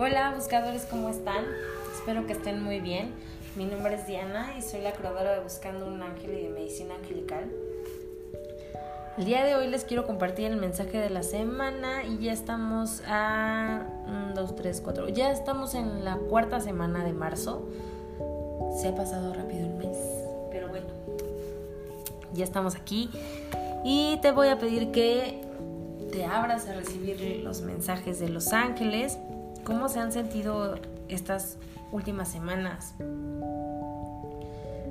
Hola buscadores, ¿cómo están? Espero que estén muy bien. Mi nombre es Diana y soy la creadora de Buscando un Ángel y de Medicina Angelical. El día de hoy les quiero compartir el mensaje de la semana y ya estamos a 2, 3, 4. Ya estamos en la cuarta semana de marzo. Se ha pasado rápido el mes, pero bueno, ya estamos aquí y te voy a pedir que te abras a recibir los mensajes de los ángeles ¿Cómo se han sentido estas últimas semanas?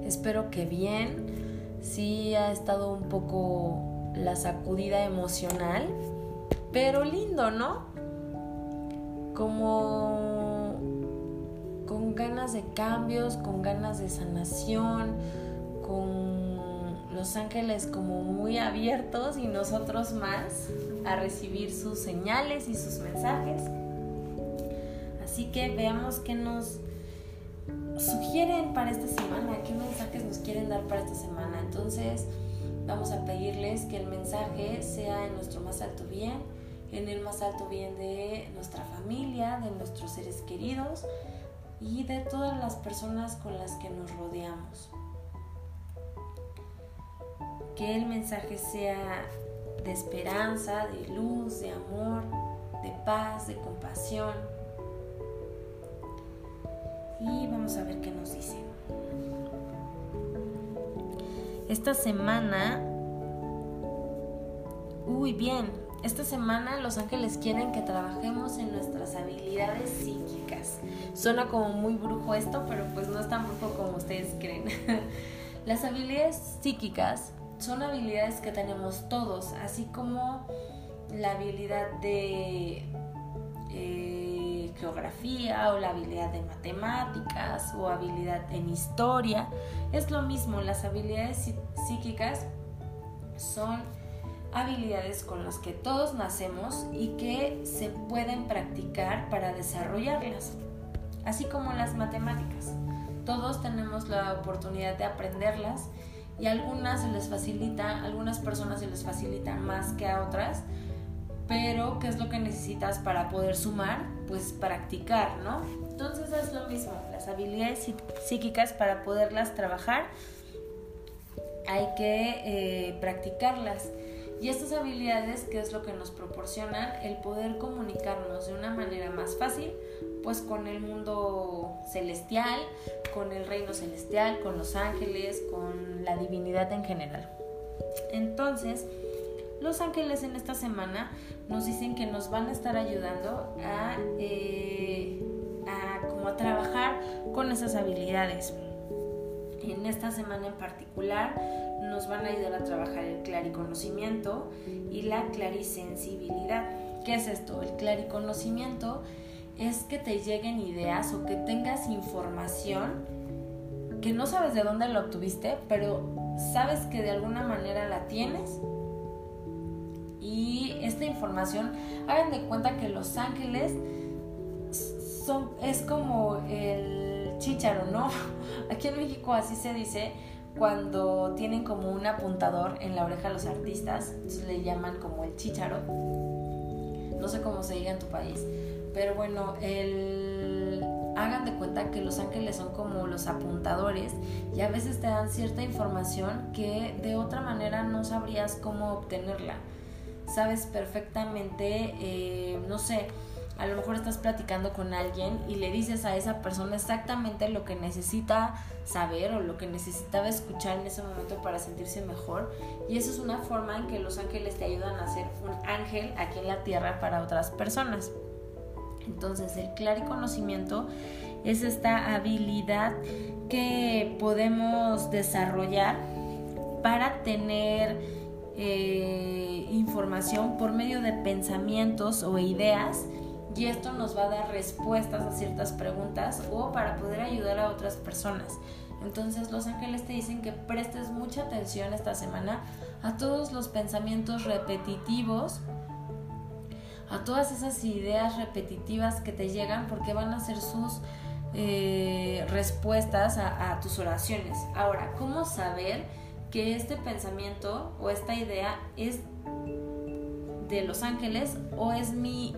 Espero que bien. Sí ha estado un poco la sacudida emocional, pero lindo, ¿no? Como con ganas de cambios, con ganas de sanación, con los ángeles como muy abiertos y nosotros más a recibir sus señales y sus mensajes. Así que veamos qué nos sugieren para esta semana, qué mensajes nos quieren dar para esta semana. Entonces vamos a pedirles que el mensaje sea en nuestro más alto bien, en el más alto bien de nuestra familia, de nuestros seres queridos y de todas las personas con las que nos rodeamos. Que el mensaje sea de esperanza, de luz, de amor, de paz, de compasión a ver qué nos dicen. Esta semana, uy, bien, esta semana los ángeles quieren que trabajemos en nuestras habilidades psíquicas. Suena como muy brujo esto, pero pues no es tan brujo como ustedes creen. Las habilidades psíquicas son habilidades que tenemos todos, así como la habilidad de... Eh, geografía o la habilidad de matemáticas o habilidad en historia. Es lo mismo, las habilidades psíquicas son habilidades con las que todos nacemos y que se pueden practicar para desarrollarlas, así como las matemáticas. Todos tenemos la oportunidad de aprenderlas y algunas se les facilita, algunas personas se les facilita más que a otras, pero ¿qué es lo que necesitas para poder sumar? Pues practicar, ¿no? Entonces es lo mismo, las habilidades psíquicas para poderlas trabajar hay que eh, practicarlas. Y estas habilidades, ¿qué es lo que nos proporcionan? El poder comunicarnos de una manera más fácil, pues con el mundo celestial, con el reino celestial, con los ángeles, con la divinidad en general. Entonces, los ángeles en esta semana nos dicen que nos van a estar ayudando a, eh, como a trabajar con esas habilidades. En esta semana en particular nos van a ayudar a trabajar el clariconocimiento y la clarisensibilidad. ¿Qué es esto? El clariconocimiento es que te lleguen ideas o que tengas información que no sabes de dónde la obtuviste, pero sabes que de alguna manera la tienes esta información, hagan de cuenta que Los Ángeles son, es como el chícharo, ¿no? Aquí en México así se dice cuando tienen como un apuntador en la oreja los artistas, entonces le llaman como el chícharo. No sé cómo se diga en tu país, pero bueno, el hagan de cuenta que los ángeles son como los apuntadores y a veces te dan cierta información que de otra manera no sabrías cómo obtenerla sabes perfectamente, eh, no sé, a lo mejor estás platicando con alguien y le dices a esa persona exactamente lo que necesita saber o lo que necesitaba escuchar en ese momento para sentirse mejor. Y eso es una forma en que los ángeles te ayudan a ser un ángel aquí en la tierra para otras personas. Entonces el claro conocimiento es esta habilidad que podemos desarrollar para tener eh, información por medio de pensamientos o ideas y esto nos va a dar respuestas a ciertas preguntas o para poder ayudar a otras personas. Entonces los ángeles te dicen que prestes mucha atención esta semana a todos los pensamientos repetitivos, a todas esas ideas repetitivas que te llegan porque van a ser sus eh, respuestas a, a tus oraciones. Ahora, ¿cómo saber? Que este pensamiento o esta idea es de los ángeles o es mi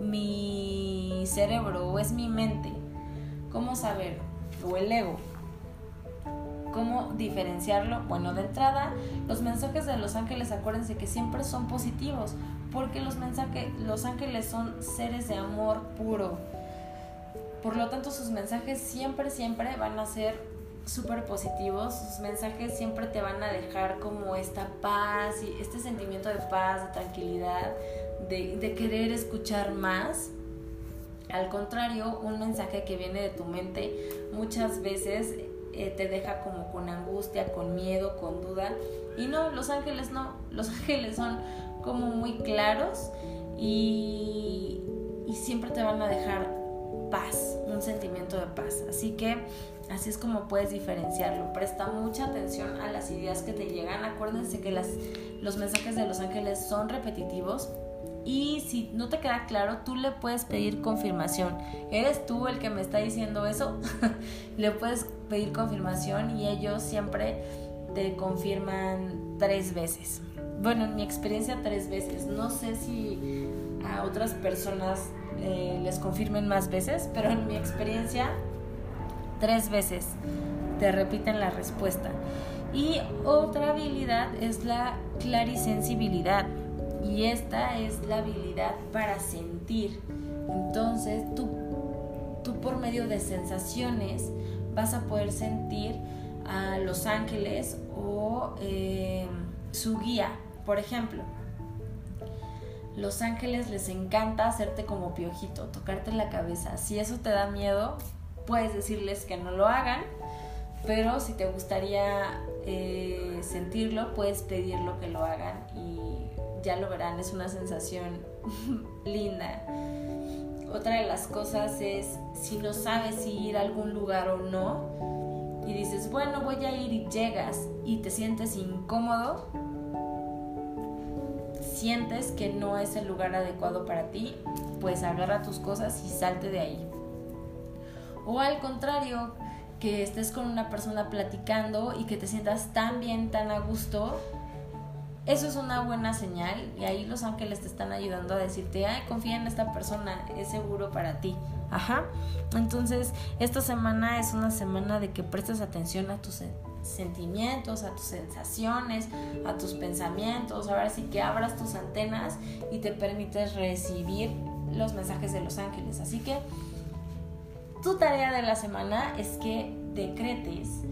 mi cerebro o es mi mente? ¿Cómo saber? O el ego. ¿Cómo diferenciarlo? Bueno, de entrada, los mensajes de los ángeles, acuérdense que siempre son positivos, porque los mensajes, los ángeles son seres de amor puro. Por lo tanto, sus mensajes siempre, siempre van a ser súper positivos, sus mensajes siempre te van a dejar como esta paz y este sentimiento de paz, de tranquilidad, de, de querer escuchar más. Al contrario, un mensaje que viene de tu mente muchas veces eh, te deja como con angustia, con miedo, con duda. Y no, los ángeles no, los ángeles son como muy claros y, y siempre te van a dejar paz, un sentimiento de paz. Así que así es como puedes diferenciarlo. Presta mucha atención a las ideas que te llegan. Acuérdense que los mensajes de los ángeles son repetitivos y si no te queda claro, tú le puedes pedir confirmación. ¿Eres tú el que me está diciendo eso? le puedes pedir confirmación y ellos siempre te confirman tres veces. Bueno, en mi experiencia tres veces. No sé si a otras personas eh, les confirmen más veces, pero en mi experiencia tres veces te repiten la respuesta. Y otra habilidad es la clarisensibilidad y esta es la habilidad para sentir. Entonces tú, tú por medio de sensaciones vas a poder sentir a los ángeles o eh, su guía. Por ejemplo, los ángeles les encanta hacerte como piojito, tocarte la cabeza. Si eso te da miedo, puedes decirles que no lo hagan, pero si te gustaría eh, sentirlo, puedes pedirlo que lo hagan y ya lo verán, es una sensación linda. Otra de las cosas es si no sabes si ir a algún lugar o no y dices, bueno, voy a ir y llegas y te sientes incómodo, sientes que no es el lugar adecuado para ti, pues agarra tus cosas y salte de ahí. O al contrario, que estés con una persona platicando y que te sientas tan bien, tan a gusto, eso es una buena señal y ahí los ángeles te están ayudando a decirte, ay, confía en esta persona, es seguro para ti. Ajá. Entonces, esta semana es una semana de que prestes atención a tus sentimientos, a tus sensaciones, a tus pensamientos. Ahora sí que abras tus antenas y te permites recibir los mensajes de los ángeles. Así que tu tarea de la semana es que decretes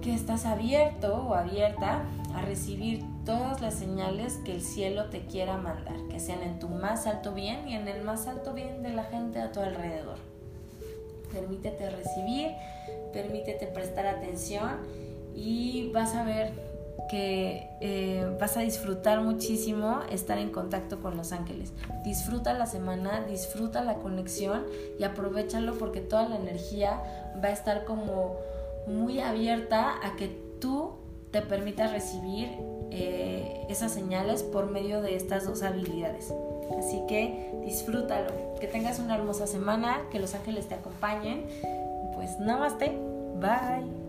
que estás abierto o abierta a recibir todas las señales que el cielo te quiera mandar, que sean en tu más alto bien y en el más alto bien de la gente a tu alrededor. Permítete recibir, permítete prestar atención y vas a ver que eh, vas a disfrutar muchísimo estar en contacto con los ángeles. Disfruta la semana, disfruta la conexión y aprovechalo porque toda la energía va a estar como muy abierta a que tú te permitas recibir eh, esas señales por medio de estas dos habilidades. Así que disfrútalo, que tengas una hermosa semana, que los ángeles te acompañen. Pues namaste, bye.